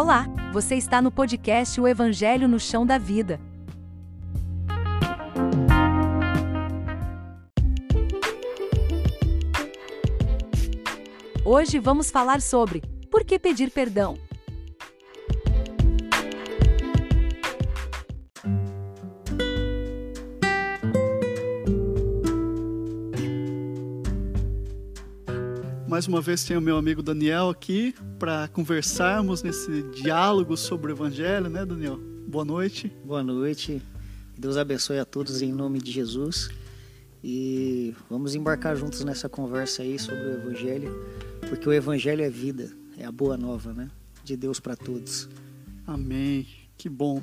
Olá, você está no podcast O Evangelho no Chão da Vida. Hoje vamos falar sobre por que pedir perdão. Mais uma vez tenho meu amigo Daniel aqui para conversarmos nesse diálogo sobre o Evangelho, né, Daniel? Boa noite. Boa noite. Deus abençoe a todos em nome de Jesus. E vamos embarcar juntos nessa conversa aí sobre o Evangelho, porque o Evangelho é vida, é a boa nova, né? De Deus para todos. Amém. Que bom.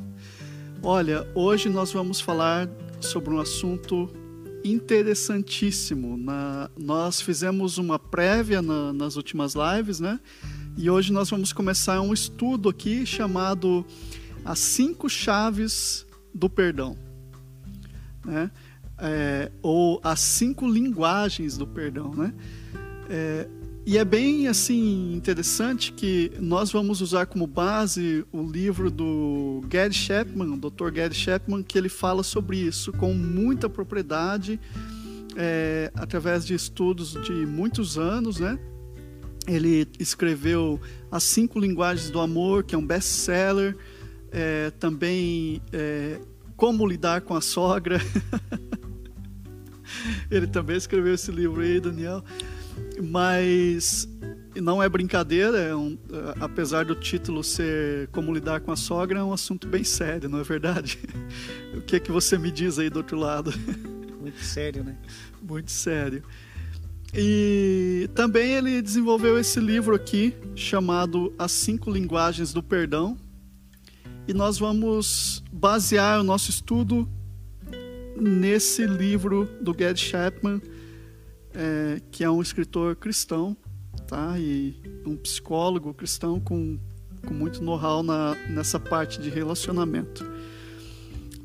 Olha, hoje nós vamos falar sobre um assunto interessantíssimo. Na, nós fizemos uma prévia na, nas últimas lives, né? E hoje nós vamos começar um estudo aqui chamado As Cinco Chaves do Perdão. Né? É, ou As Cinco Linguagens do Perdão, né? É, e é bem assim interessante que nós vamos usar como base o livro do Gary Chapman, Dr. Gary Chapman, que ele fala sobre isso com muita propriedade, é, através de estudos de muitos anos, né? Ele escreveu As Cinco Linguagens do Amor, que é um best-seller, é, também é, Como Lidar com a Sogra. ele também escreveu esse livro aí, Daniel. Mas não é brincadeira, é um, apesar do título ser Como Lidar com a Sogra, é um assunto bem sério, não é verdade? o que é que você me diz aí do outro lado? Muito sério, né? Muito sério. E também ele desenvolveu esse livro aqui, chamado As Cinco Linguagens do Perdão. E nós vamos basear o nosso estudo nesse livro do Gary Chapman, é, que é um escritor cristão, tá? E um psicólogo cristão com, com muito know-how nessa parte de relacionamento.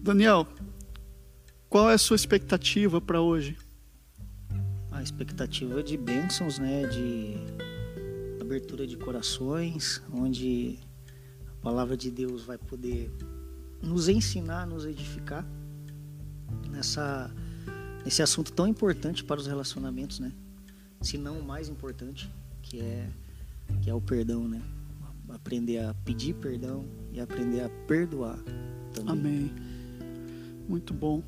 Daniel, qual é a sua expectativa para hoje? A expectativa de bênçãos, né? De abertura de corações, onde a palavra de Deus vai poder nos ensinar, nos edificar nessa esse assunto tão importante para os relacionamentos, né? Se não o mais importante, que é que é o perdão, né? Aprender a pedir perdão e aprender a perdoar também. Amém. Muito bom.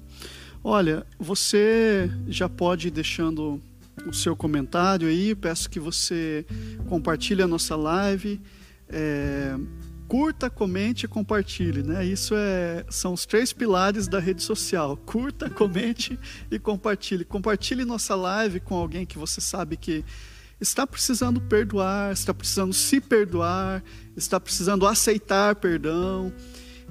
Olha, você já pode ir deixando o seu comentário aí. Peço que você compartilhe a nossa live. É, curta, comente e compartilhe, né? Isso é, são os três pilares da rede social. Curta, comente e compartilhe. Compartilhe nossa live com alguém que você sabe que está precisando perdoar, está precisando se perdoar, está precisando aceitar perdão.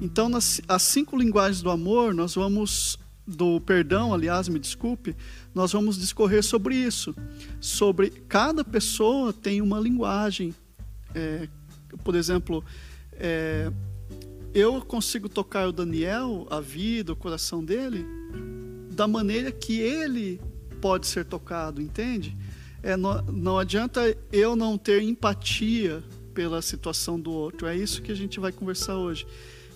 Então, nas as cinco linguagens do amor, nós vamos do perdão, aliás, me desculpe, nós vamos discorrer sobre isso, sobre cada pessoa tem uma linguagem. É, por exemplo, é, eu consigo tocar o Daniel, a vida, o coração dele, da maneira que ele pode ser tocado, entende? É, não, não adianta eu não ter empatia pela situação do outro. É isso que a gente vai conversar hoje.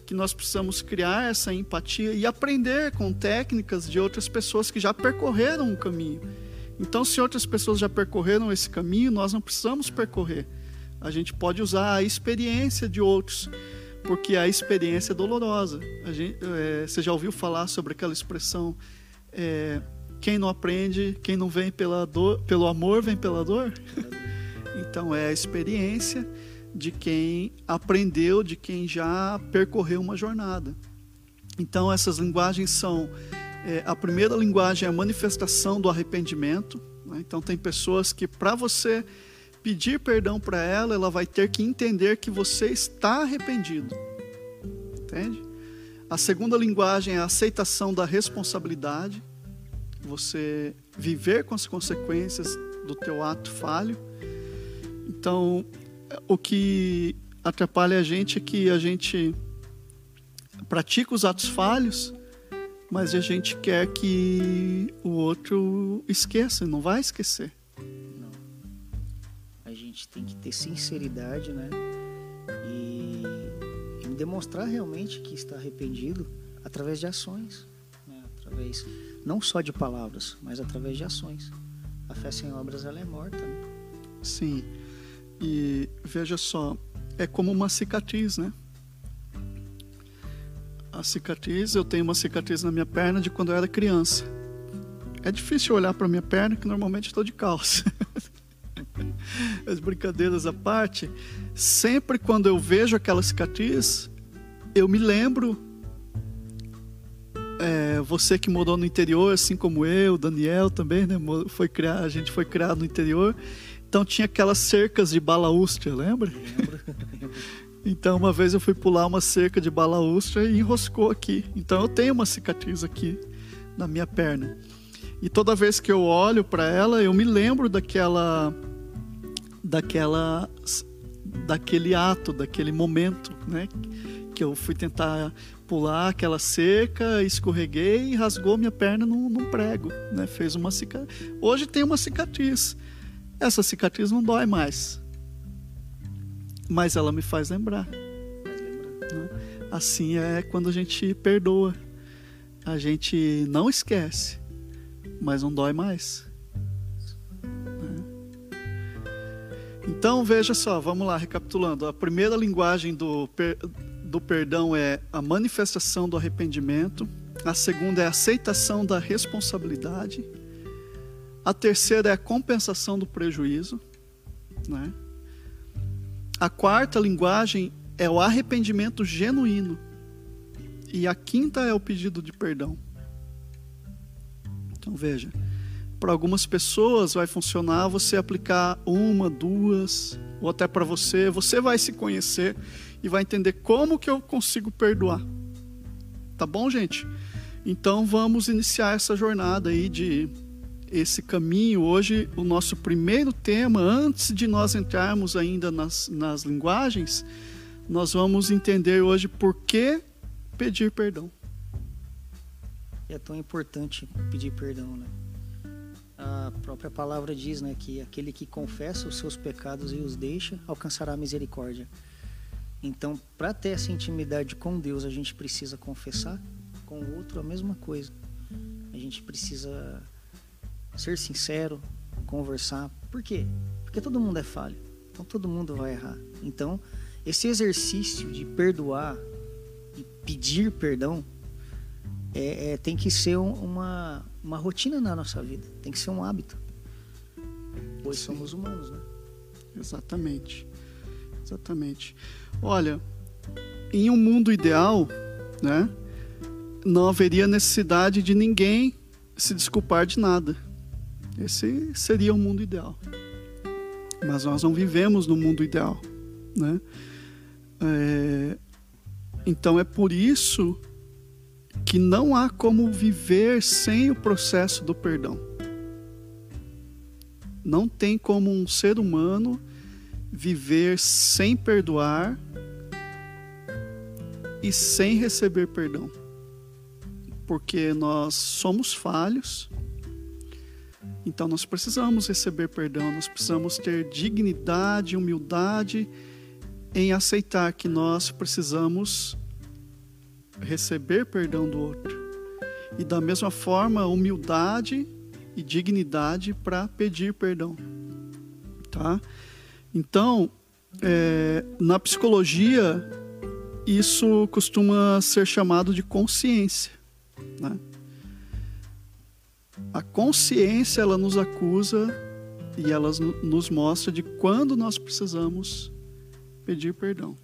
Que nós precisamos criar essa empatia e aprender com técnicas de outras pessoas que já percorreram o caminho. Então, se outras pessoas já percorreram esse caminho, nós não precisamos percorrer. A gente pode usar a experiência de outros, porque a experiência é dolorosa. Gente, é, você já ouviu falar sobre aquela expressão? É, quem não aprende, quem não vem pela dor, pelo amor, vem pela dor? então é a experiência de quem aprendeu, de quem já percorreu uma jornada. Então essas linguagens são é, a primeira linguagem é a manifestação do arrependimento. Né? Então tem pessoas que para você pedir perdão para ela, ela vai ter que entender que você está arrependido. Entende? A segunda linguagem é a aceitação da responsabilidade. Você viver com as consequências do teu ato falho. Então, o que atrapalha a gente é que a gente pratica os atos falhos, mas a gente quer que o outro esqueça, não vai esquecer gente tem que ter sinceridade, né? e, e demonstrar realmente que está arrependido através de ações, né? através não só de palavras, mas através de ações. A fé sem obras ela é morta. Né? Sim. E veja só, é como uma cicatriz, né? A cicatriz, eu tenho uma cicatriz na minha perna de quando eu era criança. É difícil olhar para minha perna, que normalmente estou de calça. As brincadeiras à parte, sempre quando eu vejo aquela cicatriz, eu me lembro. É, você que morou no interior, assim como eu, Daniel também, né? Foi criar, a gente foi criado no interior. Então tinha aquelas cercas de balaústia, lembra? Lembro. então uma vez eu fui pular uma cerca de balaústia e enroscou aqui. Então eu tenho uma cicatriz aqui na minha perna. E toda vez que eu olho para ela, eu me lembro daquela daquela daquele ato, daquele momento, né? Que eu fui tentar pular aquela cerca, escorreguei e rasgou minha perna num, num prego, né? Fez uma cicatriz. Hoje tem uma cicatriz. Essa cicatriz não dói mais, mas ela me faz lembrar. Né? Assim é quando a gente perdoa, a gente não esquece, mas não dói mais. Então veja só, vamos lá, recapitulando. A primeira linguagem do, per, do perdão é a manifestação do arrependimento. A segunda é a aceitação da responsabilidade. A terceira é a compensação do prejuízo. Né? A quarta linguagem é o arrependimento genuíno. E a quinta é o pedido de perdão. Então veja, para algumas pessoas vai funcionar você aplicar uma, duas, ou até para você, você vai se conhecer e vai entender como que eu consigo perdoar. Tá bom, gente? Então vamos iniciar essa jornada aí de esse caminho. Hoje, o nosso primeiro tema, antes de nós entrarmos ainda nas, nas linguagens, nós vamos entender hoje por que pedir perdão. É tão importante pedir perdão, né? Própria palavra diz, né, que aquele que confessa os seus pecados e os deixa alcançará a misericórdia. Então, para ter essa intimidade com Deus, a gente precisa confessar com o outro a mesma coisa. A gente precisa ser sincero, conversar. Por quê? Porque todo mundo é falho. Então todo mundo vai errar. Então, esse exercício de perdoar e pedir perdão é, é, tem que ser um, uma, uma rotina na nossa vida. Tem que ser um hábito. Pois Sim. somos humanos, né? Exatamente. Exatamente. Olha, em um mundo ideal, né? Não haveria necessidade de ninguém se desculpar de nada. Esse seria o mundo ideal. Mas nós não vivemos no mundo ideal, né? É, então é por isso que não há como viver sem o processo do perdão. Não tem como um ser humano viver sem perdoar e sem receber perdão. Porque nós somos falhos, então nós precisamos receber perdão, nós precisamos ter dignidade, humildade em aceitar que nós precisamos receber perdão do outro. E da mesma forma, humildade e dignidade para pedir perdão. Tá? Então, é, na psicologia, isso costuma ser chamado de consciência. Né? A consciência ela nos acusa e ela nos mostra de quando nós precisamos pedir perdão.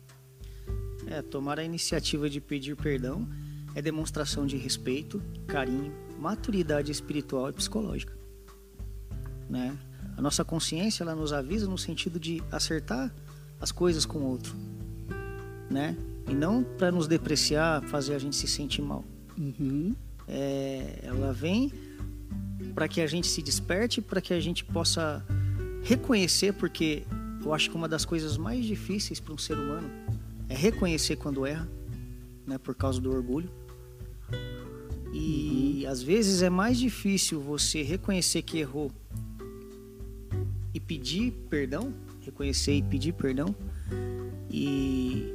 É, tomar a iniciativa de pedir perdão é demonstração de respeito, carinho, maturidade espiritual e psicológica. Né? A nossa consciência ela nos avisa no sentido de acertar as coisas com o outro, né? E não para nos depreciar, fazer a gente se sentir mal. Uhum. É, ela vem para que a gente se desperte, para que a gente possa reconhecer, porque eu acho que uma das coisas mais difíceis para um ser humano é reconhecer quando erra, né, por causa do orgulho. E uhum. às vezes é mais difícil você reconhecer que errou e pedir perdão, reconhecer e pedir perdão, e,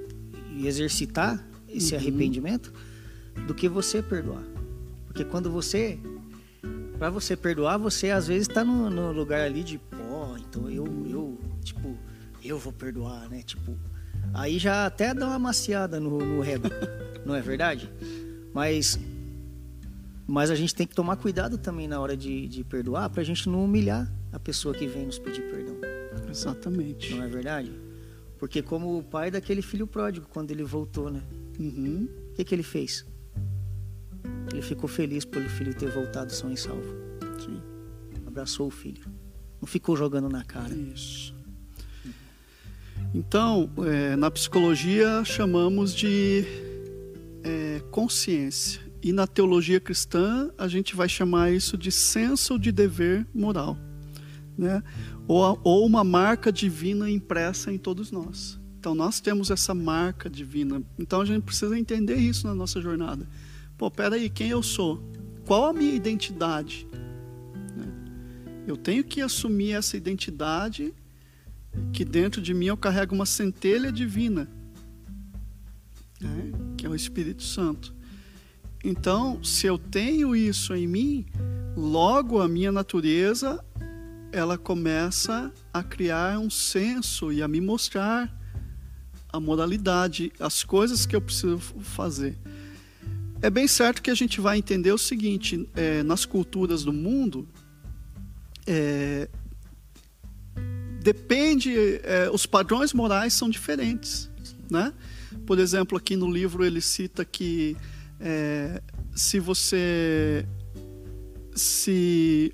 e exercitar esse Uhum. arrependimento do que você perdoar. Porque quando você. Para você perdoar, você às vezes está no, no lugar ali de, pô, então eu, eu, tipo, eu vou perdoar, né? Tipo, aí já até dá uma maciada no, no ego, não é verdade? Mas, mas a gente tem que tomar cuidado também na hora de, de perdoar, pra gente não humilhar a pessoa que vem nos pedir perdão, Exatamente. não é verdade? Porque como o pai daquele filho pródigo, quando ele voltou, né? Uhum. O que, que ele fez? Ele ficou feliz pelo filho ter voltado são e salvo. Sim. Abraçou o filho. Não ficou jogando na cara. Isso. Então, é, na psicologia chamamos de é, consciência. E na teologia cristã a gente vai chamar isso de senso de dever moral. Né? Ou, ou uma marca divina impressa em todos nós. Então nós temos essa marca divina. Então a gente precisa entender isso na nossa jornada. Pô, peraí, quem eu sou? Qual a minha identidade? Né? Eu tenho que assumir essa identidade que dentro de mim eu carrego uma centelha divina, né? que é o Espírito Santo. Então, se eu tenho isso em mim, logo a minha natureza ela começa a criar um senso e a me mostrar a moralidade, as coisas que eu preciso fazer. É bem certo que a gente vai entender o seguinte: é, nas culturas do mundo, é, depende, é, os padrões morais são diferentes, né? Por exemplo, aqui no livro ele cita que é, se você se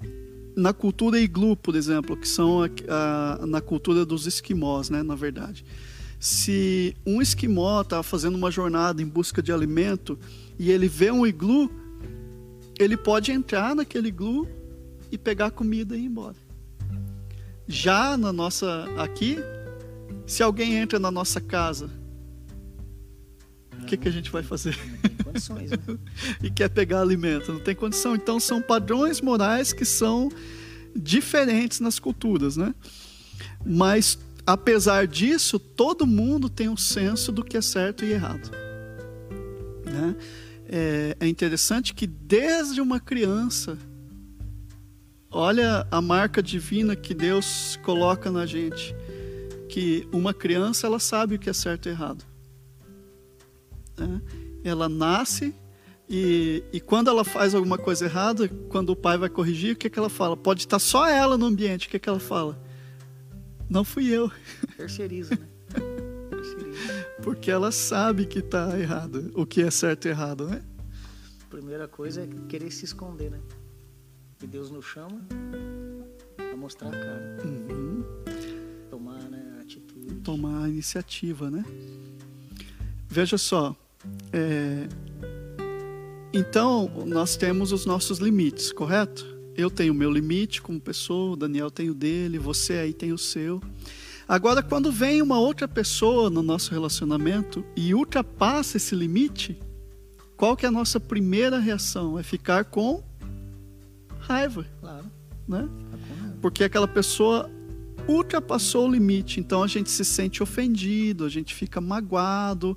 na cultura iglu, por exemplo, que são a, a, na cultura dos esquimós, né, na verdade. Se um esquimó está fazendo uma jornada em busca de alimento e ele vê um iglu, ele pode entrar naquele iglu e pegar comida e ir embora. Já na nossa aqui, se alguém entra na nossa casa, o que, que a gente vai fazer? Não tem condições, né? e quer pegar alimento, não tem condição. Então são padrões morais que são diferentes nas culturas, né? Mas apesar disso, todo mundo tem um senso do que é certo e errado. Né? É, é interessante que desde uma criança, olha a marca divina que Deus coloca na gente, que uma criança ela sabe o que é certo e errado. Né? Ela nasce e, e, quando ela faz alguma coisa errada, quando o pai vai corrigir, o que, que ela fala? Pode estar só ela no ambiente, o que, que ela fala? Não fui eu. Terceiriza, né? Terceiriza. Porque ela sabe que está errado, o que é certo e errado, né? Primeira coisa é querer se esconder, né? Que Deus nos chama a mostrar a cara. Uhum. Tomar né, a atitude. Tomar a iniciativa, né? Veja só, é... então nós temos os nossos limites, correto? Eu tenho o meu limite como pessoa, o Daniel tem o dele, você aí tem o seu. Agora, quando vem uma outra pessoa no nosso relacionamento e ultrapassa esse limite, qual que é a nossa primeira reação? É ficar com raiva, Claro. né? Raiva. Porque aquela pessoa ultrapassou o limite, então a gente se sente ofendido, a gente fica magoado.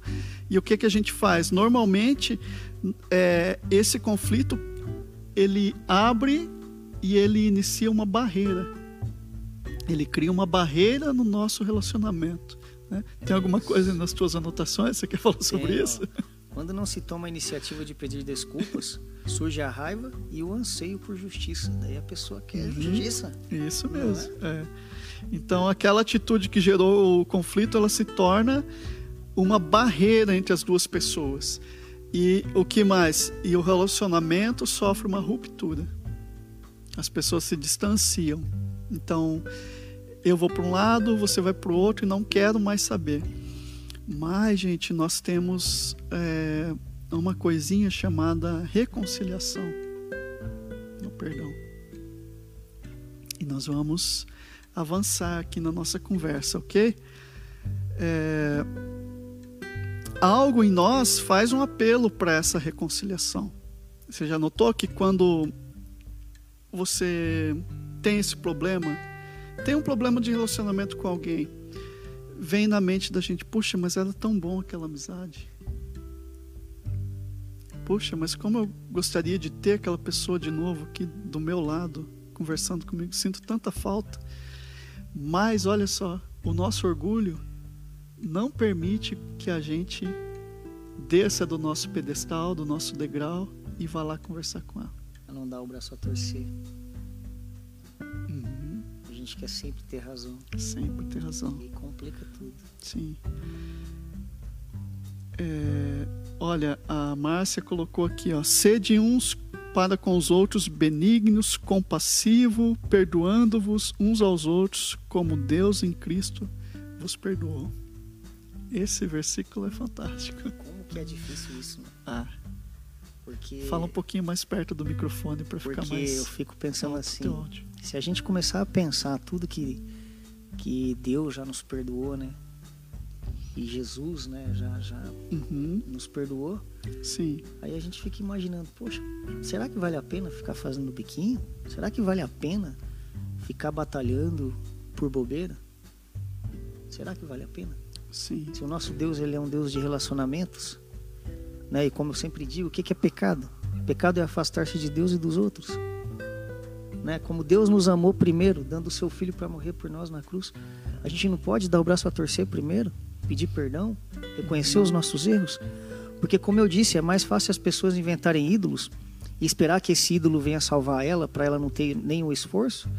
E o que, que a gente faz? Normalmente, é, esse conflito ele abre e ele inicia uma barreira. Ele cria uma barreira no nosso relacionamento. né? Tem alguma coisa nas tuas anotações? Você quer falar sobre isso? Quando não se toma a iniciativa de pedir desculpas, surge a raiva e o anseio por justiça. Daí a pessoa quer Uhum. justiça. Isso mesmo. é. Então, aquela atitude que gerou o conflito, ela se torna uma barreira entre as duas pessoas. E o que mais? E o relacionamento sofre uma ruptura. As pessoas se distanciam. Então, eu vou para um lado, você vai para o outro e não quero mais saber. Mas, gente, nós temos é, uma coisinha chamada reconciliação. No perdão. E nós vamos avançar aqui na nossa conversa, ok? É, algo em nós faz um apelo para essa reconciliação. Você já notou que quando você tem esse problema, tem um problema de relacionamento com alguém, vem na mente da gente, puxa, mas era tão bom aquela amizade. Puxa, mas como eu gostaria de ter aquela pessoa de novo aqui do meu lado, conversando comigo, sinto tanta falta. Mas olha só, o nosso orgulho não permite que a gente desça do nosso pedestal, do nosso degrau e vá lá conversar com ela. Não dá o braço a torcer. A gente quer sempre ter razão. Sempre ter razão. E complica tudo. Sim. É, olha, a Márcia colocou aqui, ó, sede uns para com os outros benignos, compassivo, perdoando-vos uns aos outros, como Deus em Cristo vos perdoou. Esse versículo é fantástico. Como que é difícil isso, né? Ah, Porque fala um pouquinho mais perto do microfone para ficar porque mais. eu fico pensando assim. Se a gente começar a pensar tudo que que Deus já nos perdoou, né? E Jesus, né, já já Uhum, nos perdoou. sim. Aí a gente fica imaginando, poxa, será que vale a pena ficar fazendo biquinho? Será que vale a pena ficar batalhando por bobeira? Será que vale a pena? Sim. Se o nosso Deus ele é um Deus de relacionamentos, né? E como eu sempre digo, o que que é pecado? Pecado é afastar-se de Deus e dos outros. Né? Como Deus nos amou primeiro, dando o seu filho para morrer por nós na cruz, a gente não pode dar o braço a torcer primeiro, pedir perdão, reconhecer os nossos erros, porque como eu disse, é mais fácil as pessoas inventarem ídolos e esperar que esse ídolo venha salvar ela para ela não ter nenhum esforço,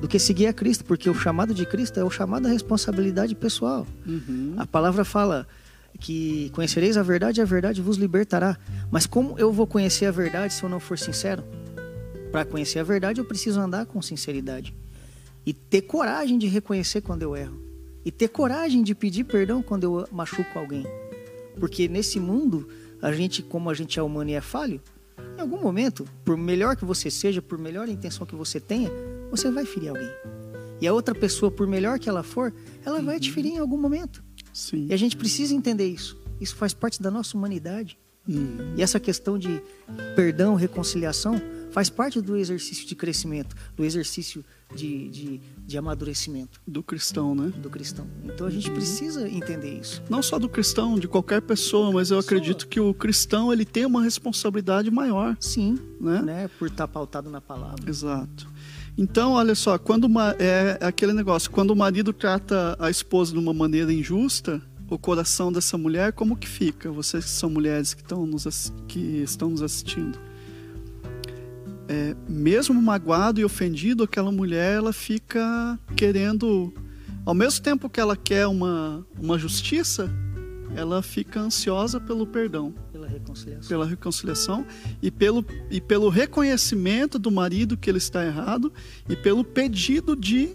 do que seguir a Cristo, porque o chamado de Cristo é o chamado à responsabilidade pessoal. Uhum, A palavra fala que conhecereis a verdade e a verdade vos libertará. Mas como eu vou conhecer a verdade se eu não for sincero? Para conhecer a verdade, eu preciso andar com sinceridade e ter coragem de reconhecer quando eu erro e ter coragem de pedir perdão quando eu machuco alguém. Porque nesse mundo, a gente, como a gente é humano e é falho, em algum momento, por melhor que você seja, por melhor intenção que você tenha, você vai ferir alguém. E a outra pessoa, por melhor que ela for, ela vai te ferir em algum momento. sim. E a gente precisa entender isso. Isso faz parte da nossa humanidade. Uhum, E essa questão de perdão, reconciliação, faz parte do exercício de crescimento, do exercício de, de, de amadurecimento do cristão, né? do cristão. Então a gente precisa entender isso. não só do cristão, de qualquer pessoa, mas eu acredito que o cristão ele tem uma responsabilidade maior, Sim, né? né? Por estar pautado na palavra. Exato. Então, olha só, quando uma, é aquele negócio, quando o marido trata a esposa de uma maneira injusta, o coração dessa mulher como que fica? Vocês que são mulheres que estão nos, que estão nos assistindo. É, mesmo magoado e ofendido, aquela mulher ela fica querendo, ao mesmo tempo que ela quer uma, uma justiça, ela fica ansiosa pelo perdão Pela reconciliação. pela reconciliação e pelo, e pelo reconhecimento do marido que ele está errado e pelo pedido de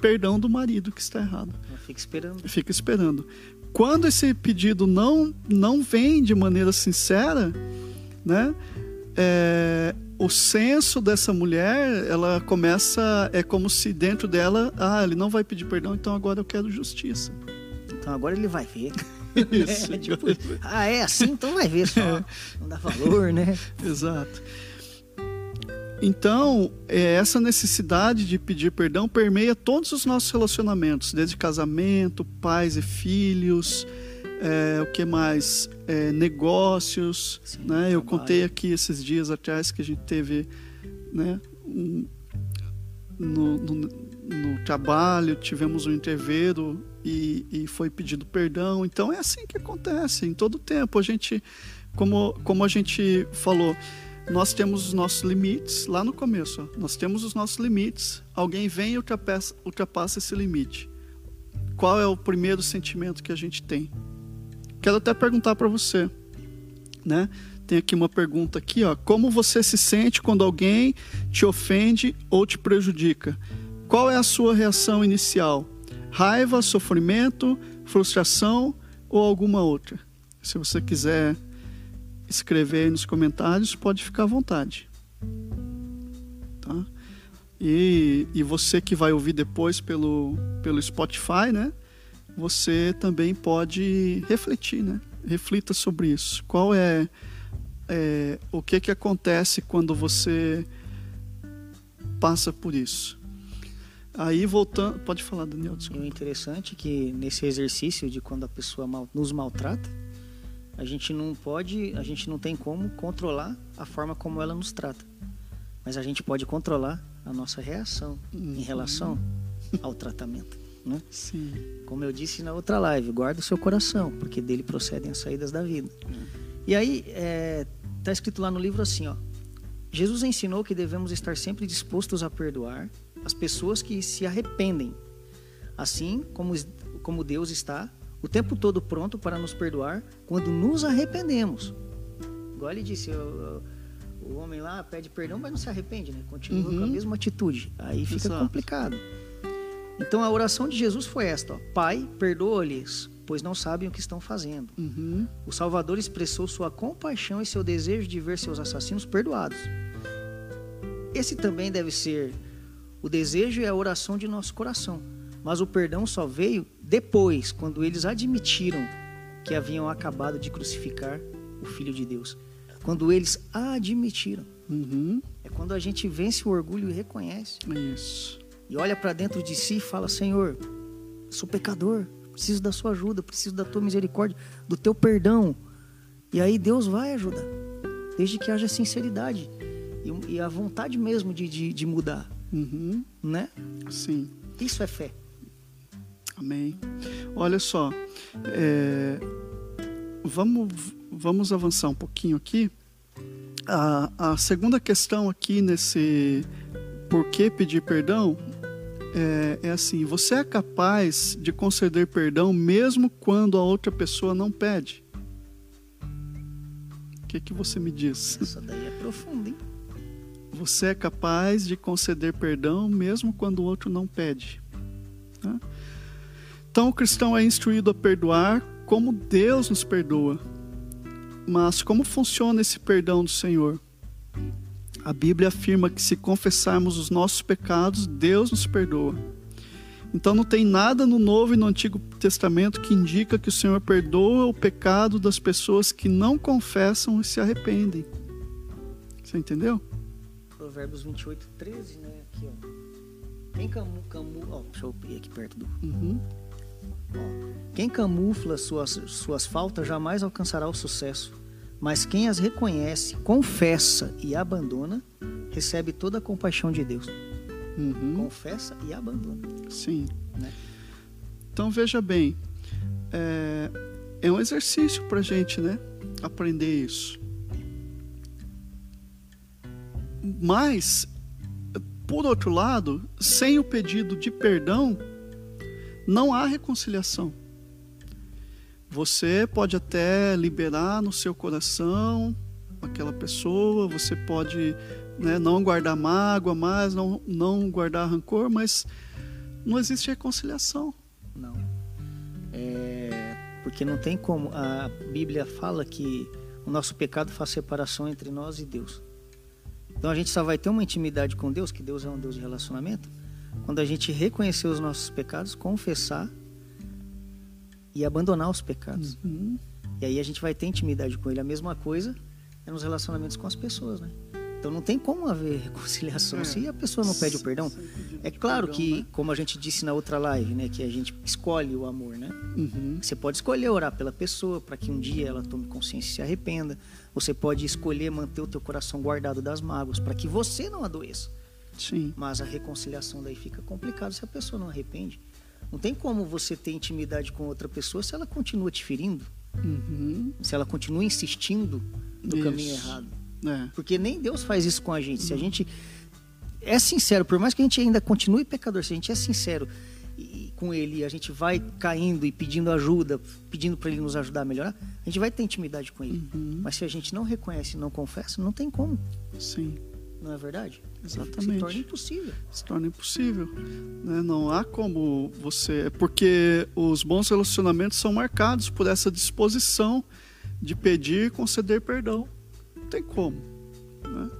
perdão do marido que está errado. Ela fica esperando. Fica esperando. Quando esse pedido não, não vem de maneira sincera, né, é, o senso dessa mulher, ela começa, é como se dentro dela, ah, ele não vai pedir perdão, então agora eu quero justiça. Então agora ele vai ver. Isso. É, tipo, ah, é assim? Então vai ver só. Não dá valor, né? Exato. Então, é, essa necessidade de pedir perdão permeia todos os nossos relacionamentos, desde casamento, pais e filhos, é, o que mais? É, negócios. Sim, né? Eu trabalho. contei aqui esses dias atrás que a gente teve né, um- no, no, no trabalho, tivemos um interveiro e, e foi pedido perdão. Então é assim que acontece, em todo tempo. A gente, como, como a gente falou, nós temos os nossos limites lá no começo. ó. Nós temos os nossos limites. Alguém vem e ultrapassa, ultrapassa esse limite. Qual é o primeiro sentimento que a gente tem? Quero até perguntar para você, né? Tem aqui uma pergunta aqui, ó. Como você se sente quando alguém te ofende ou te prejudica? Qual é a sua reação inicial? Raiva, sofrimento, frustração ou alguma outra? Se você quiser escrever aí nos comentários, pode ficar à vontade. Tá? E, e você que vai ouvir depois pelo, pelo Spotify, né? Você também pode refletir, né? Reflita sobre isso. Qual é, é o que que acontece quando você passa por isso? Aí voltando, pode falar, Daniel. E o interessante é que nesse exercício de quando a pessoa mal, nos maltrata, a gente não pode, a gente não tem como controlar a forma como ela nos trata. Mas a gente pode controlar a nossa reação uhum. em relação ao tratamento. Né? Sim. Como eu disse na outra live, guarda o seu coração, porque dele procedem as saídas da vida. Uhum. E aí, está é, tá escrito lá no livro assim, ó. Jesus ensinou que devemos estar sempre dispostos a perdoar as pessoas que se arrependem, assim como, como Deus está o tempo todo pronto para nos perdoar quando nos arrependemos. Igual ele disse, o, o homem lá pede perdão, mas não se arrepende, né? Continua uhum. com a uhum. mesma atitude. Aí fica Exato. complicado. Então a oração de Jesus foi esta: ó, Pai, perdoa-lhes, pois não sabem o que estão fazendo. Uhum. O Salvador expressou sua compaixão e seu desejo de ver seus assassinos perdoados. Esse também deve ser o desejo e a oração de nosso coração. Mas o perdão só veio depois, quando eles admitiram que haviam acabado de crucificar o Filho de Deus. Quando eles admitiram. Uhum. É quando a gente vence o orgulho e reconhece. Isso. E olha para dentro de si e fala: Senhor, sou pecador, preciso da sua ajuda, preciso da tua misericórdia, do teu perdão. E aí Deus vai ajudar, desde que haja sinceridade e, a vontade mesmo de, de, de mudar. Uhum. Né? Sim. Isso é fé. Amém. Olha só, é, vamos, vamos avançar um pouquinho aqui. A, a segunda questão aqui nesse por que pedir perdão é, é, assim: você é capaz de conceder perdão mesmo quando a outra pessoa não pede? O que, que você me diz? Essa daí é profunda, hein? Você é capaz de conceder perdão mesmo quando o outro não pede. Né? Então, o cristão é instruído a perdoar como Deus nos perdoa. Mas como funciona esse perdão do Senhor? A Bíblia afirma que se confessarmos os nossos pecados, Deus nos perdoa. Então não tem nada no Novo e no Antigo Testamento que indica que o Senhor perdoa o pecado das pessoas que não confessam e se arrependem. Você entendeu? Provérbios 28, 13, né? Aqui, ó. Quem camu, camu, ó, deixa eu ir aqui perto do. Uhum. Quem camufla suas, suas faltas jamais alcançará o sucesso, mas quem as reconhece, confessa e abandona, recebe toda a compaixão de Deus. Uhum. Confessa e abandona. Sim. Né? Então veja bem, é, é um exercício para gente, né? Aprender isso. Mas, por outro lado, sem o pedido de perdão, não há reconciliação. Você pode até liberar no seu coração aquela pessoa, você pode né, não guardar mágoa mais, não, não guardar rancor, mas não existe reconciliação. Não. É, porque não tem como. A Bíblia fala que o nosso pecado faz separação entre nós e Deus. Então a gente só vai ter uma intimidade com Deus, que Deus é um Deus de relacionamento, quando a gente reconhecer os nossos pecados, confessar e abandonar os pecados. Uhum. E aí a gente vai ter intimidade com Ele. A mesma coisa é nos relacionamentos com as pessoas, né? Então não tem como haver reconciliação é. se a pessoa não pede o perdão. É claro que, né? como a gente disse na outra live, né, que a gente escolhe o amor, né? Uhum. Você pode escolher orar pela pessoa para que um dia ela tome consciência e se arrependa. Você pode escolher manter o teu coração guardado das mágoas para que você não adoeça. Sim. Mas a reconciliação daí fica complicado se a pessoa não arrepende. Não tem como você ter intimidade com outra pessoa se ela continua te ferindo, uhum. se ela continua insistindo no isso. caminho errado. É. Porque nem Deus faz isso com a gente. Se a gente é sincero, por mais que a gente ainda continue pecador, se a gente é sincero com Ele e a gente vai caindo e pedindo ajuda, pedindo para Ele nos ajudar a melhorar, a gente vai ter intimidade com Ele. Uhum. Mas se a gente não reconhece, não confessa, não tem como. Sim. Não é verdade? Exatamente. Se torna impossível. Se torna impossível. Né? Não há como você. Porque os bons relacionamentos são marcados por essa disposição de pedir e conceder perdão. Não tem como. Né?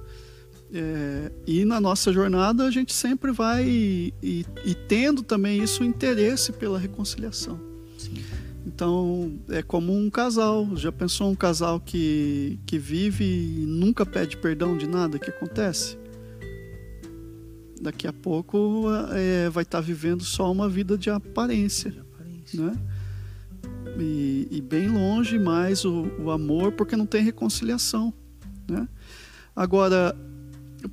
É, e na nossa jornada a gente sempre vai e, e, e tendo também isso o interesse pela reconciliação. Sim. Então é como um casal. Já pensou um casal que, que vive e nunca pede perdão de nada que acontece? Daqui a pouco é, vai estar tá vivendo só uma vida de aparência, de aparência. né? E, e, bem longe mais o, o amor, porque não tem reconciliação, né? Agora,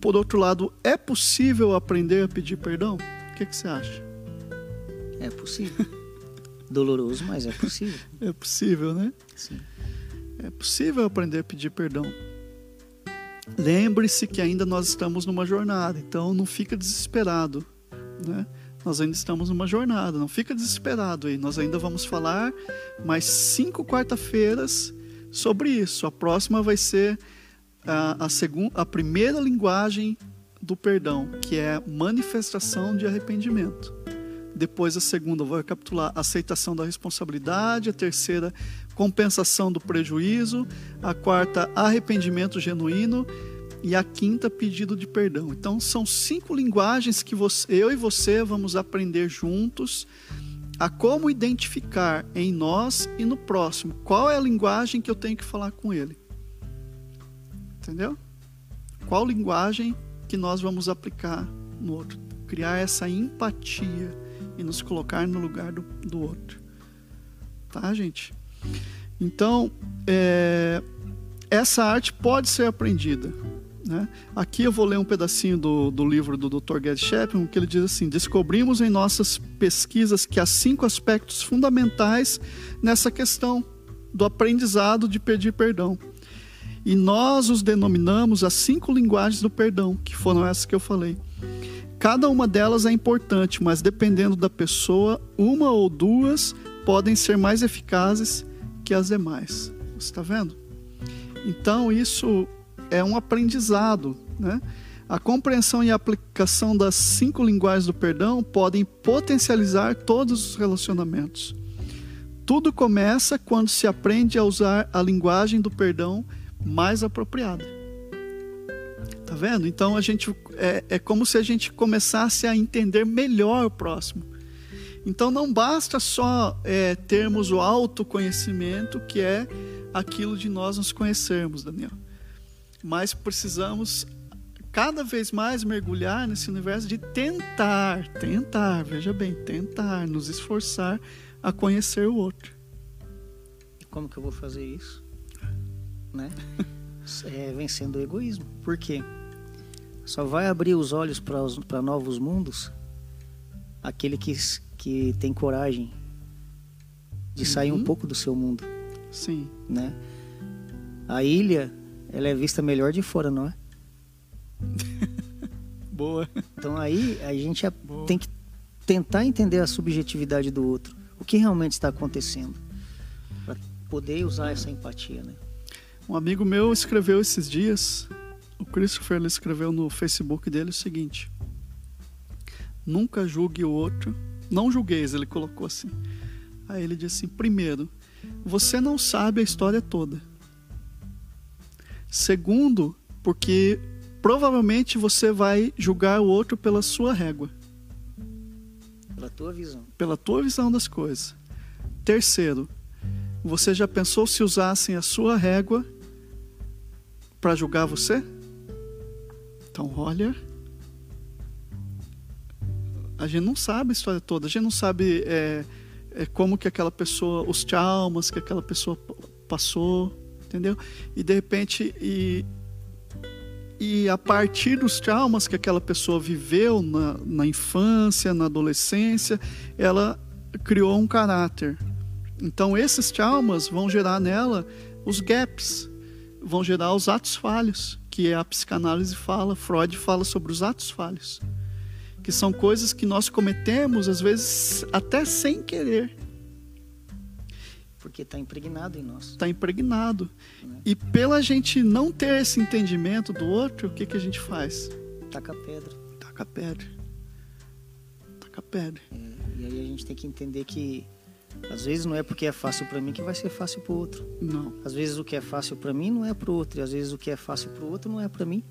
por outro lado, é possível aprender a pedir perdão? O que, que você acha? É possível. Doloroso, mas é possível. É possível, né? Sim. É possível aprender a pedir perdão. Lembre-se que ainda nós estamos numa jornada, então não fica desesperado, né? Nós ainda estamos numa jornada, não fica desesperado aí. Nós ainda vamos falar mais cinco quarta-feiras sobre isso. A próxima vai ser a, a, segunda, a primeira linguagem do perdão, que é manifestação de arrependimento. Depois a segunda, vou recapitular, aceitação da responsabilidade, a terceira, compensação do prejuízo, a quarta, arrependimento genuíno e a quinta, pedido de perdão. Então são cinco linguagens que você, eu e você vamos aprender juntos a como identificar em nós e no próximo qual é a linguagem que eu tenho que falar com ele. Entendeu? Qual linguagem que nós vamos aplicar no outro? Criar essa empatia e nos colocar no lugar do, do outro. Tá, gente? Então, é, essa arte pode ser aprendida. Né? Aqui eu vou ler um pedacinho do, do livro do Dr. Gerd Chapman, que ele diz assim: Descobrimos em nossas pesquisas que há cinco aspectos fundamentais nessa questão do aprendizado de pedir perdão. E nós os denominamos as cinco linguagens do perdão, que foram essas que eu falei. Cada uma delas é importante, mas dependendo da pessoa, uma ou duas podem ser mais eficazes que as demais. Você está vendo? Então, isso é um aprendizado. Né? A compreensão e a aplicação das cinco linguagens do perdão podem potencializar todos os relacionamentos. Tudo começa quando se aprende a usar a linguagem do perdão mais apropriada. Tá vendo? Então a gente é, é como se a gente começasse a entender melhor o próximo. Então não basta só é, termos o autoconhecimento, que é aquilo de nós nos conhecermos, Daniel. Mas precisamos cada vez mais mergulhar nesse universo de tentar, tentar, veja bem, tentar, nos esforçar a conhecer o outro. E como que eu vou fazer isso? né? É, vencendo o egoísmo. Por quê? Só vai abrir os olhos para novos mundos aquele que, que tem coragem de sair uhum. um pouco do seu mundo. Sim. Né? A ilha, ela é vista melhor de fora, não é? Boa. Então aí a gente Boa. tem que tentar entender a subjetividade do outro. O que realmente está acontecendo. Para poder usar essa empatia, né? Um amigo meu escreveu esses dias, o Christopher ele escreveu no Facebook dele o seguinte: Nunca julgue o outro, não julgueis, ele colocou assim. Aí ele disse assim: primeiro, você não sabe a história toda. Segundo, porque provavelmente você vai julgar o outro pela sua régua. Pela tua visão. Pela tua visão das coisas. Terceiro, você já pensou se usassem a sua régua para julgar você? Então, olha. A gente não sabe a história toda. A gente não sabe é, é como que aquela pessoa, os traumas que aquela pessoa passou, entendeu? E de repente, e, e a partir dos traumas que aquela pessoa viveu na, na infância, na adolescência, ela criou um caráter. Então, esses traumas vão gerar nela os gaps, vão gerar os atos falhos, que a psicanálise fala, Freud fala sobre os atos falhos, que são coisas que nós cometemos às vezes até sem querer. Porque está impregnado em nós. Está impregnado. Né? E pela gente não ter esse entendimento do outro, o que, que a gente faz? Taca pedra. Taca pedra. Taca pedra. É, e aí a gente tem que entender que às vezes não é porque é fácil para mim que vai ser fácil para o outro. Não. Às vezes o que é fácil para mim não é para o outro, e às vezes o que é fácil para o outro não é para mim.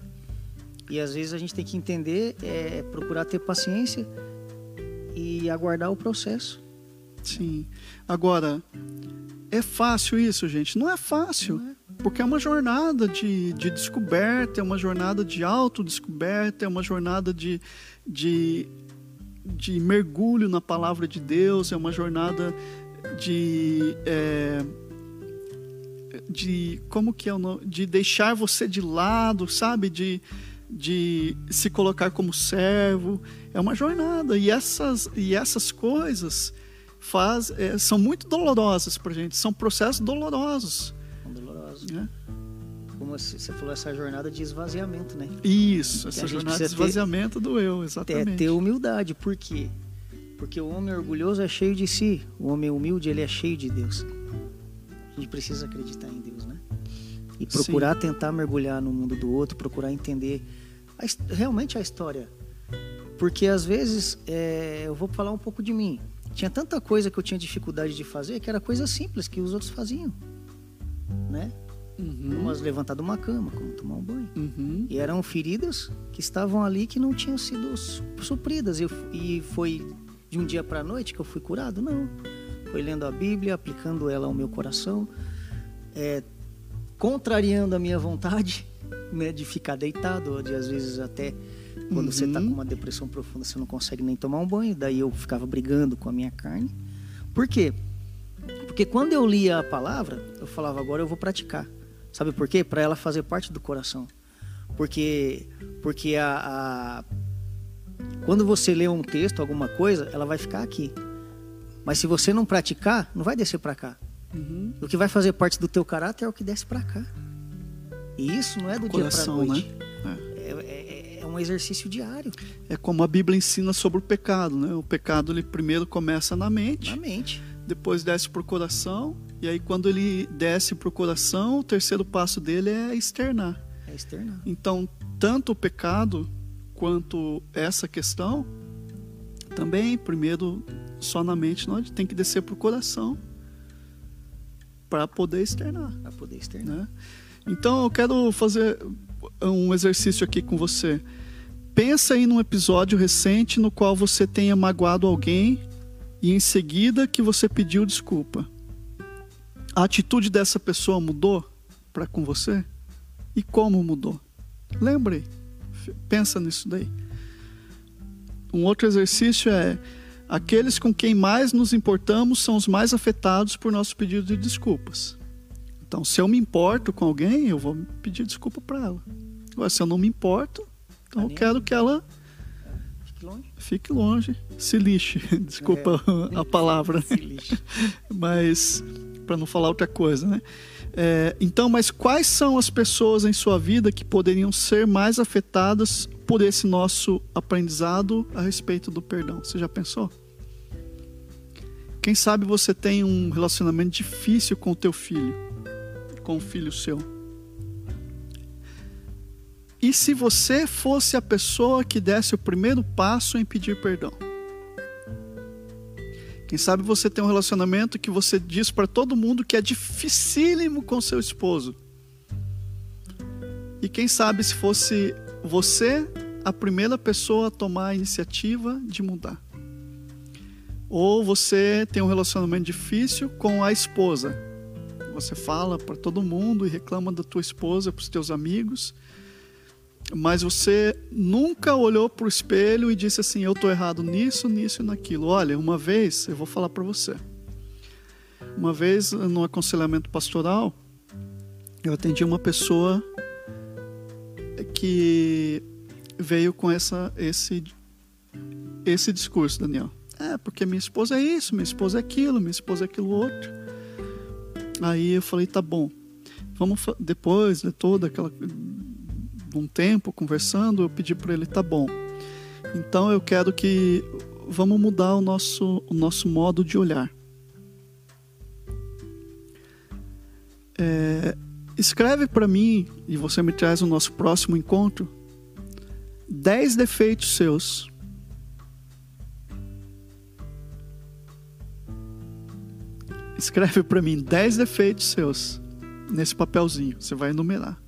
E às vezes a gente tem que entender, é, procurar ter paciência e aguardar o processo. Sim. Agora, é fácil isso, gente? Não é fácil. Não é. Porque é uma jornada de, de descoberta, é uma jornada de autodescoberta, é uma jornada de, de, de mergulho na palavra de Deus, é uma jornada de. É, de como que é o nome? De deixar você de lado, sabe? De, de se colocar como servo. É uma jornada. E essas, e essas coisas faz, é, são muito dolorosas para gente. São processos dolorosos. São dolorosos. Né? Como você falou, essa jornada de esvaziamento, né? Isso, Que essa jornada de precisa ter- esvaziamento do eu, É exatamente. ter humildade. Por quê? Porque o homem orgulhoso é cheio de si. O homem humilde, ele é cheio de Deus. A gente precisa acreditar em Deus, né? E procurar tentar mergulhar no mundo do outro, procurar entender a realmente a história. Porque às vezes, é, eu vou falar um pouco de mim. Tinha tanta coisa que eu tinha dificuldade de fazer que era coisa simples que os outros faziam, né? Uhum, Como levantar de uma cama, como tomar um banho. uhum, E eram feridas que estavam ali que não tinham sido su- supridas. E, e foi de um dia para a noite que eu fui curado? Não. Foi lendo a Bíblia, aplicando ela ao meu coração, é, contrariando a minha vontade né, de ficar deitado, ou de às vezes até quando você está Uhum. com uma depressão profunda você não consegue nem tomar um banho. Daí eu ficava brigando com a minha carne. Por quê? Porque quando eu lia a palavra, eu falava, agora eu vou praticar. Sabe por quê? Para ela fazer parte do coração. Porque, porque a, a- quando você lê um texto, alguma coisa, ela vai ficar aqui. Mas se você não praticar, não vai descer para cá. uhum. O que vai fazer parte do teu caráter é o que desce para cá. E isso não é do dia para Coração, noite. né? É, é- é um exercício diário, É como a Bíblia ensina sobre o pecado, né? O pecado ele primeiro começa na mente, na mente. depois desce pro coração, e aí quando ele desce pro coração, o terceiro passo dele é externar. É externar. Então, tanto o pecado quanto essa questão, também, primeiro, só na mente, não, tem que descer pro coração para poder externar. Para poder externar. né? Então eu quero fazer um exercício aqui com você. Pensa aí num episódio recente no qual você tenha magoado alguém e em seguida que você pediu desculpa. A atitude dessa pessoa mudou para com você? E como mudou? Lembre, pensa nisso daí. Um outro exercício é aqueles com quem mais nos importamos são os mais afetados por nosso pedido de desculpas. Então, se eu me importo com alguém, eu vou pedir desculpa para ela. Agora, se eu não me importo, então eu nem quero que ela Fique longe. fique longe, se lixe. Desculpa a palavra, Se lixe. mas para não falar outra coisa, né? É, então, mas quais são as pessoas em sua vida que poderiam ser mais afetadas por esse nosso aprendizado a respeito do perdão? Você já pensou? Quem sabe você tem um relacionamento difícil com o teu filho, com o filho seu. E se você fosse a pessoa que desse o primeiro passo em pedir perdão? Quem sabe você tem um relacionamento que você diz para todo mundo que é dificílimo com seu esposo. E quem sabe se fosse você a primeira pessoa a tomar a iniciativa de mudar. Ou você tem um relacionamento difícil com a esposa. Você fala para todo mundo e reclama da tua esposa para os teus amigos, mas você nunca olhou para o espelho e disse assim: Eu estou errado nisso, nisso e naquilo. Olha, uma vez, eu vou falar para você. Uma vez, no aconselhamento pastoral, eu atendi uma pessoa que veio com essa, esse, esse discurso, Daniel. É, porque minha esposa é isso, minha esposa é aquilo, minha esposa é aquilo outro. Aí eu falei, tá bom. Vamos depois de toda aquela um tempo conversando, eu pedi para ele, tá bom. Então eu quero que vamos mudar o nosso o nosso modo de olhar. É, escreve para mim e você me traz no nosso próximo encontro 10 defeitos seus. Escreve para mim 10 defeitos seus nesse papelzinho. Você vai enumerar.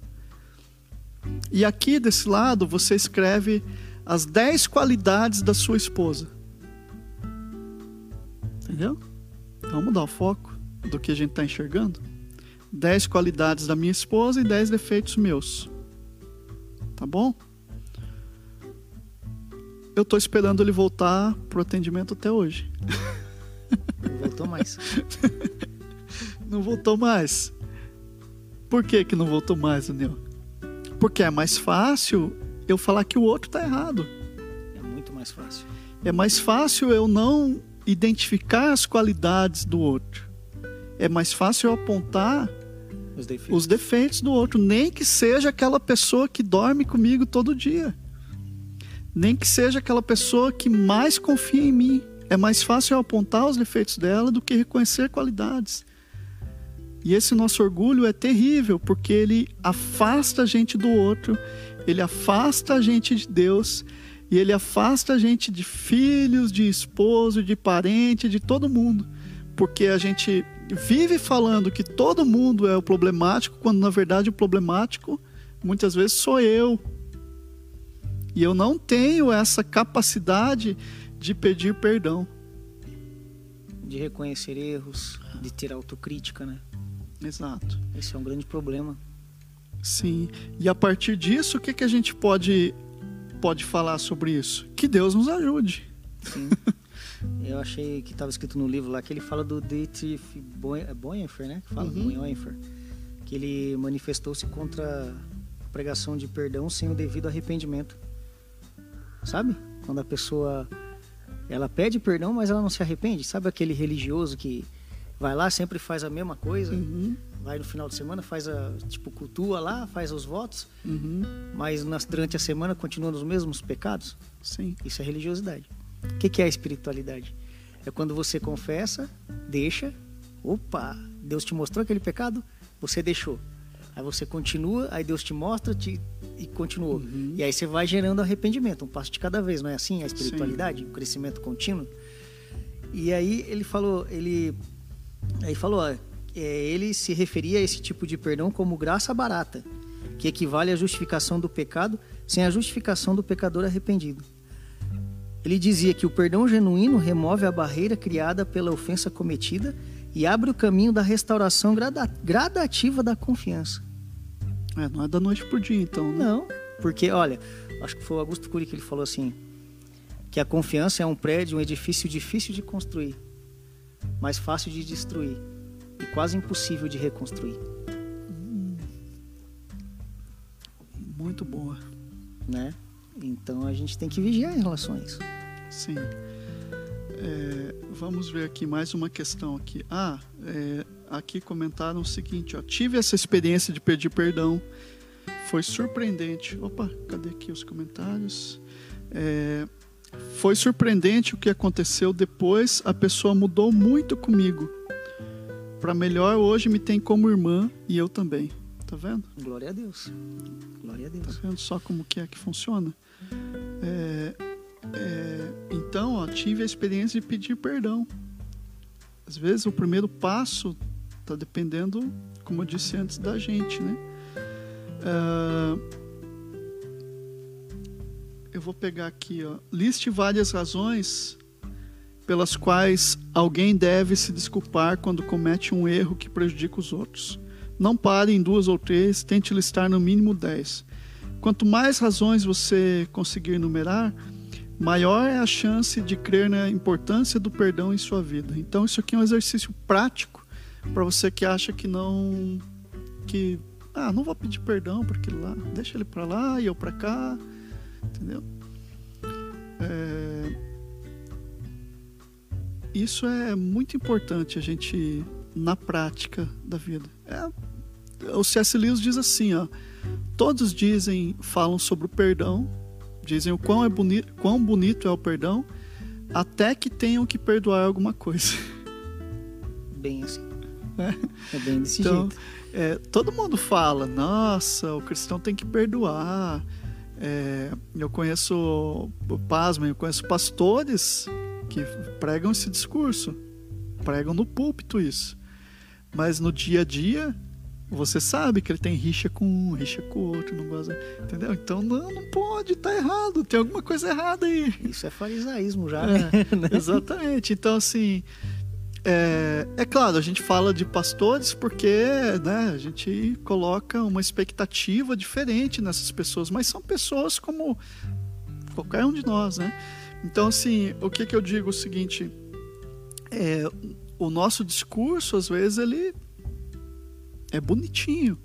E aqui desse lado você escreve as 10 qualidades da sua esposa. Entendeu? Vamos mudar o foco do que a gente está enxergando. 10 qualidades da minha esposa e 10 defeitos meus. Tá bom? Eu tô esperando ele voltar pro atendimento até hoje. Não voltou mais. não voltou mais. Por que que não voltou mais, Daniel? Porque é mais fácil eu falar que o outro tá errado. É muito mais fácil. É mais fácil eu não identificar as qualidades do outro. É mais fácil eu apontar Os defeitos. os defeitos do outro, nem que seja aquela pessoa que dorme comigo todo dia. Nem que seja aquela pessoa que mais confia em mim. É mais fácil eu apontar os defeitos dela do que reconhecer qualidades. E esse nosso orgulho é terrível, porque ele afasta a gente do outro, ele afasta a gente de Deus, e ele afasta a gente de filhos, de esposo, de parente, de todo mundo. Porque a gente vive falando que todo mundo é o problemático, quando na verdade o problemático muitas vezes sou eu. E eu não tenho essa capacidade de pedir perdão. De reconhecer erros, de ter autocrítica, né? Exato. Esse é um grande problema. Sim. E a partir disso, o que, que a gente pode, pode falar sobre isso? Que Deus nos ajude. Sim. Eu achei que estava escrito no livro lá que ele fala do Dietrich Bonhoeffer, né? Que fala Uhum. Bonhoeffer, que ele manifestou-se contra a pregação de perdão sem o devido arrependimento. Sabe? Quando a pessoa ela pede perdão, mas ela não se arrepende. Sabe aquele religioso que vai lá sempre faz a mesma coisa, Uhum, vai no final de semana faz a tipo cultua lá, faz os votos, uhum, mas nas, durante a semana continua nos mesmos pecados? sim. Isso é religiosidade. O que, que é a espiritualidade? É quando você confessa, deixa, opa, Deus te mostrou aquele pecado, você deixou. Aí você continua, aí Deus te mostra te, e continuou. Uhum. E aí você vai gerando arrependimento, um passo de cada vez, não é assim a espiritualidade, o crescimento contínuo? E aí ele falou, ele aí falou, ó, é, ele se referia a esse tipo de perdão como graça barata, que equivale à justificação do pecado sem a justificação do pecador arrependido. Ele dizia que o perdão genuíno remove a barreira criada pela ofensa cometida e abre o caminho da restauração grada- gradativa da confiança. É, não é da noite pro dia, então, né? Não, porque, olha, acho que foi o Augusto Cury que ele falou assim, que a confiança é um prédio, um edifício difícil de construir, mas fácil de destruir e quase impossível de reconstruir, Muito boa. né? Então a gente tem que vigiar em relação a isso. Sim. É, vamos ver aqui mais uma questão aqui. Ah, é, aqui comentaram o seguinte, ó. Tive essa experiência de pedir perdão. Foi surpreendente. Opa, cadê aqui os comentários? É, foi surpreendente o que aconteceu depois. A pessoa mudou muito comigo. Para melhor, hoje me tem como irmã e eu também. Tá vendo? Glória a Deus. Glória a Tá Deus. vendo só como que é que funciona? É, é, então, ó, tive a experiência de pedir perdão. Às vezes o primeiro passo está dependendo, como eu disse antes, da gente, né? Ah, eu vou pegar aqui, ó. Liste várias razões pelas quais alguém deve se desculpar quando comete um erro que prejudica os outros. Não pare em duas ou três, tente listar no mínimo dez. Quanto mais razões você conseguir enumerar, maior é a chance de crer na importância do perdão em sua vida. Então isso aqui é um exercício prático para você que acha que não que ah, não vou pedir perdão para aquilo lá, deixa ele para lá e eu para cá, entendeu? É, Isso é muito importante a gente na prática da vida. É, o C.S. Lewis diz assim, ó, todos dizem, falam sobre o perdão, dizem o quão, é boni quão bonito é o perdão, até que tenham que perdoar alguma coisa. Bem assim. É. É bem desse Então, jeito. é, todo mundo fala, nossa, o cristão tem que perdoar. É, eu conheço, pasmem, eu conheço pastores que pregam esse discurso, pregam no púlpito isso. Mas no dia a dia, você sabe que ele tem rixa com um, rixa com o outro, não gosta, entendeu? Então não, não pode, tá errado, tem alguma coisa errada aí. Isso é farisaísmo já, É, né? Exatamente. Então, assim, é, é claro, a gente fala de pastores porque né, a gente coloca uma expectativa diferente nessas pessoas, mas são pessoas como qualquer um de nós, né? Então, assim, o que, que eu digo é o seguinte: é, o nosso discurso, às vezes, ele é bonitinho,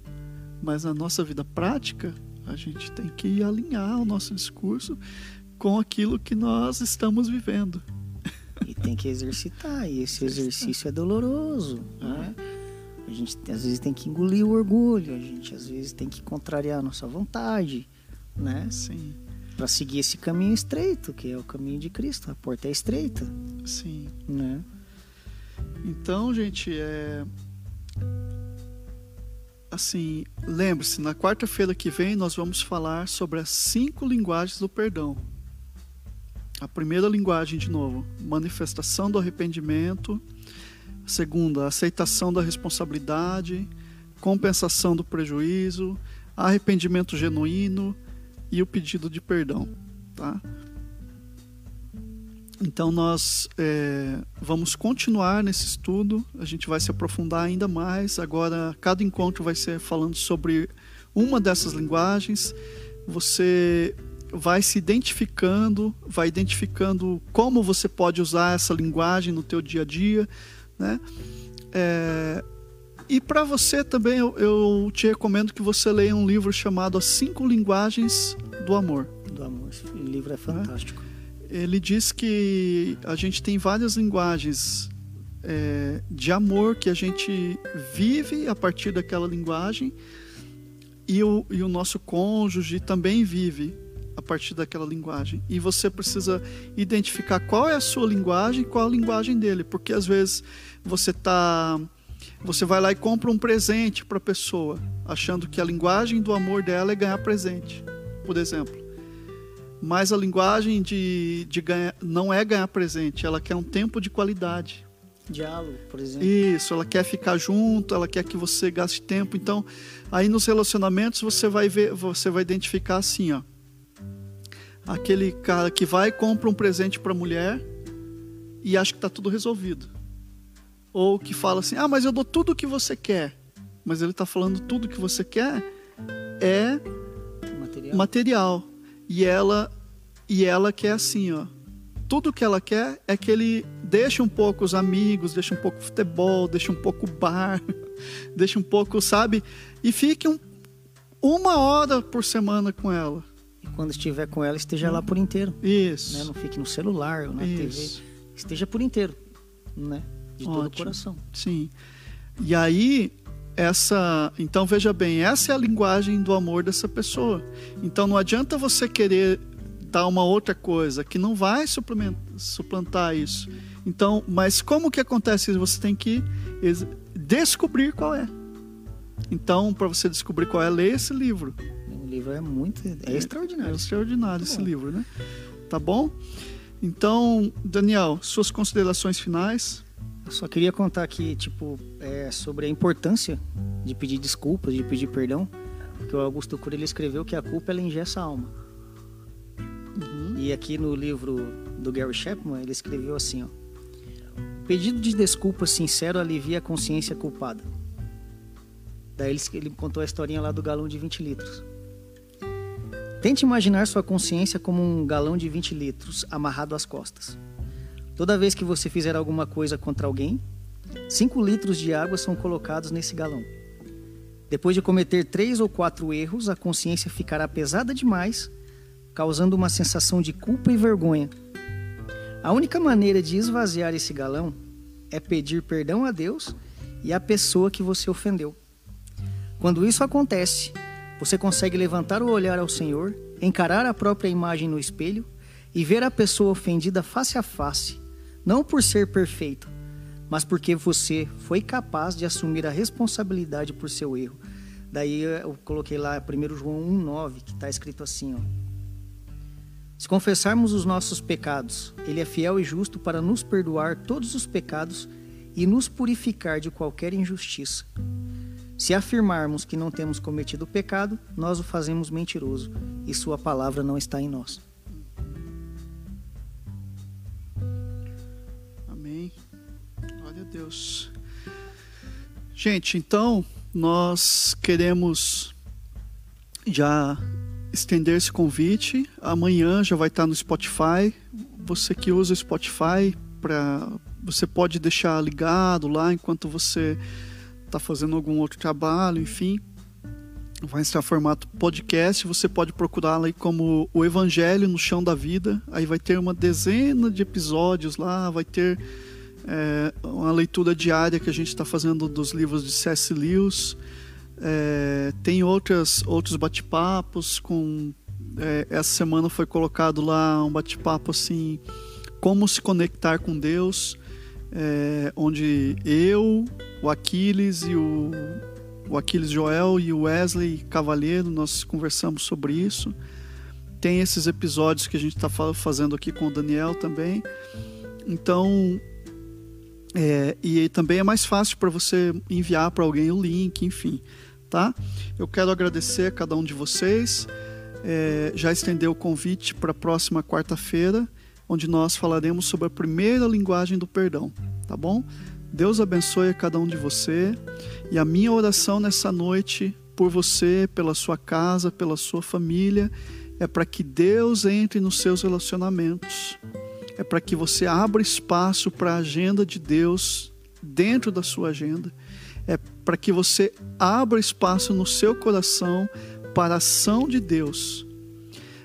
mas na nossa vida prática, a gente tem que alinhar o nosso discurso com aquilo que nós estamos vivendo. E tem que exercitar, e esse exercício é doloroso, né? A gente às vezes tem que engolir o orgulho, a gente às vezes tem que contrariar a nossa vontade, né? Sim. Para seguir esse caminho estreito, que é o caminho de Cristo, a porta é estreita, Sim. né? Então, gente, é. Assim, lembre-se, na quarta-feira que vem nós vamos falar sobre as cinco linguagens do perdão. A primeira linguagem, de novo, manifestação do arrependimento. A segunda, aceitação da responsabilidade, compensação do prejuízo, arrependimento genuíno e o pedido de perdão. Tá? Então nós é, vamos continuar nesse estudo, a gente vai se aprofundar ainda mais. Agora, cada encontro vai ser falando sobre uma dessas linguagens. Você vai se identificando, vai identificando como você pode usar essa linguagem no teu dia a dia, né? É, e para você também eu, eu, te recomendo que você leia um livro chamado As Cinco Linguagens do Amor. Do amor, esse livro é fantástico. Ele diz que a gente tem várias linguagens é, de amor que a gente vive a partir daquela linguagem e o, e o nosso cônjuge também vive a partir daquela linguagem. E você precisa identificar qual é a sua linguagem e qual a linguagem dele, porque às vezes você tá você vai lá e compra um presente para a pessoa, achando que a linguagem do amor dela é ganhar presente, por exemplo. Mas a linguagem de, de ganhar, não é ganhar presente, ela quer um tempo de qualidade. Diálogo, por exemplo. Isso, ela quer ficar junto, ela quer que você gaste tempo. Então, aí nos relacionamentos você vai ver, você vai identificar assim, ó. Aquele cara que vai e compra um presente para a mulher e acha que está tudo resolvido. Ou que fala assim: ah, mas eu dou tudo o que você quer. Mas ele está falando tudo o que você quer é Material. material. E ela e ela quer assim, ó. Tudo que ela quer é que ele deixe um pouco os amigos, deixe um pouco o futebol, deixe um pouco o bar, deixe um pouco, sabe? E fique um, uma hora por semana com ela. Quando estiver com ela, esteja lá por inteiro. Isso. Né? Não fique no celular ou na Isso. TV. Esteja por inteiro, né? De todo o Ótimo. coração. Sim. E aí, essa. Então, veja bem, essa é a linguagem do amor dessa pessoa. Então, não adianta você querer dar uma outra coisa que não vai suplantar isso. Então, mas como que acontece isso? Você tem que descobrir qual é. Então, para você descobrir qual é, leia esse livro. O livro é muito. É, É extraordinário. extraordinário Tá esse bom. livro, né? Tá bom? Então, Daniel, suas considerações finais? Eu só queria contar aqui, tipo, é, sobre a importância de pedir desculpas, de pedir perdão. Porque o Augusto Cury ele escreveu que a culpa ela engessa a alma. E aqui no livro do Gary Chapman, ele escreveu assim, ó. "O Pedido de desculpas sincero alivia a consciência culpada. Daí ele, ele contou a historinha lá do galão de 20 litros. Tente imaginar sua consciência como um galão de 20 litros amarrado às costas. Toda vez que você fizer alguma coisa contra alguém, 5 litros de água são colocados nesse galão. Depois de cometer três ou quatro erros, a consciência ficará pesada demais, causando uma sensação de culpa e vergonha. A única maneira de esvaziar esse galão é pedir perdão a Deus e à pessoa que você ofendeu. Quando isso acontece, você consegue levantar o olhar ao Senhor, encarar a própria imagem no espelho e ver a pessoa ofendida face a face, não por ser perfeito, mas porque você foi capaz de assumir a responsabilidade por seu erro. Daí eu coloquei lá 1 João 1,9, que está escrito assim: ó. Se confessarmos os nossos pecados, Ele é fiel e justo para nos perdoar todos os pecados e nos purificar de qualquer injustiça. Se afirmarmos que não temos cometido pecado, nós o fazemos mentiroso e Sua palavra não está em nós. Amém. Glória a Deus. Gente, então nós queremos já estender esse convite. Amanhã já vai estar no Spotify. Você que usa o Spotify para você pode deixar ligado lá enquanto você está fazendo algum outro trabalho, enfim. Vai estar formato podcast. Você pode procurar lá como o Evangelho no Chão da Vida. Aí vai ter uma dezena de episódios lá. Vai ter é, uma leitura diária que a gente está fazendo dos livros de C.S. Lewis. É, tem outras, outros bate-papos com. É, essa semana foi colocado lá um bate-papo assim, como se conectar com Deus, é, onde eu, o Aquiles e o, o Aquiles Joel e o Wesley Cavalheiro nós conversamos sobre isso. Tem esses episódios que a gente está fazendo aqui com o Daniel também. Então, é, e também é mais fácil para você enviar para alguém o link, enfim tá? Eu quero agradecer a cada um de vocês. É, já estendeu o convite para a próxima quarta-feira, onde nós falaremos sobre a primeira linguagem do perdão, tá bom? Deus abençoe a cada um de você e a minha oração nessa noite por você, pela sua casa, pela sua família, é para que Deus entre nos seus relacionamentos, é para que você abra espaço para a agenda de Deus dentro da sua agenda é para que você abra espaço no seu coração para a ação de Deus.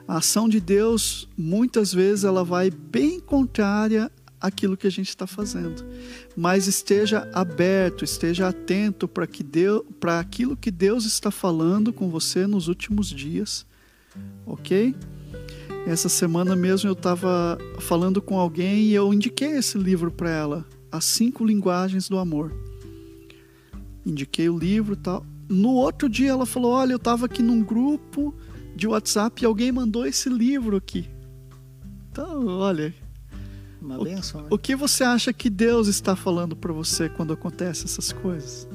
A ação de Deus, muitas vezes, ela vai bem contrária àquilo que a gente está fazendo. Mas esteja aberto, esteja atento para que Deus, para aquilo que Deus está falando com você nos últimos dias, ok? Essa semana mesmo eu estava falando com alguém e eu indiquei esse livro para ela, As Cinco Linguagens do Amor indiquei o livro tal. No outro dia ela falou: Olha, eu estava aqui num grupo de WhatsApp e alguém mandou esse livro aqui. Então, olha. Uma benção, né? O que você acha que Deus está falando para você quando acontecem essas coisas?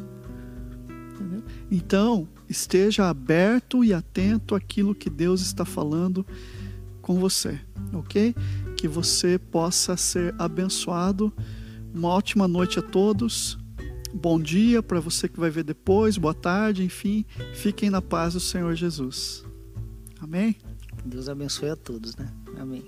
Entendeu? Então, esteja aberto e atento àquilo que Deus está falando com você, ok? Que você possa ser abençoado. Uma ótima noite a todos bom dia para você que vai ver depois, boa tarde, enfim, fiquem na paz do Senhor Jesus. Amém? Deus abençoe a todos, né? Amém.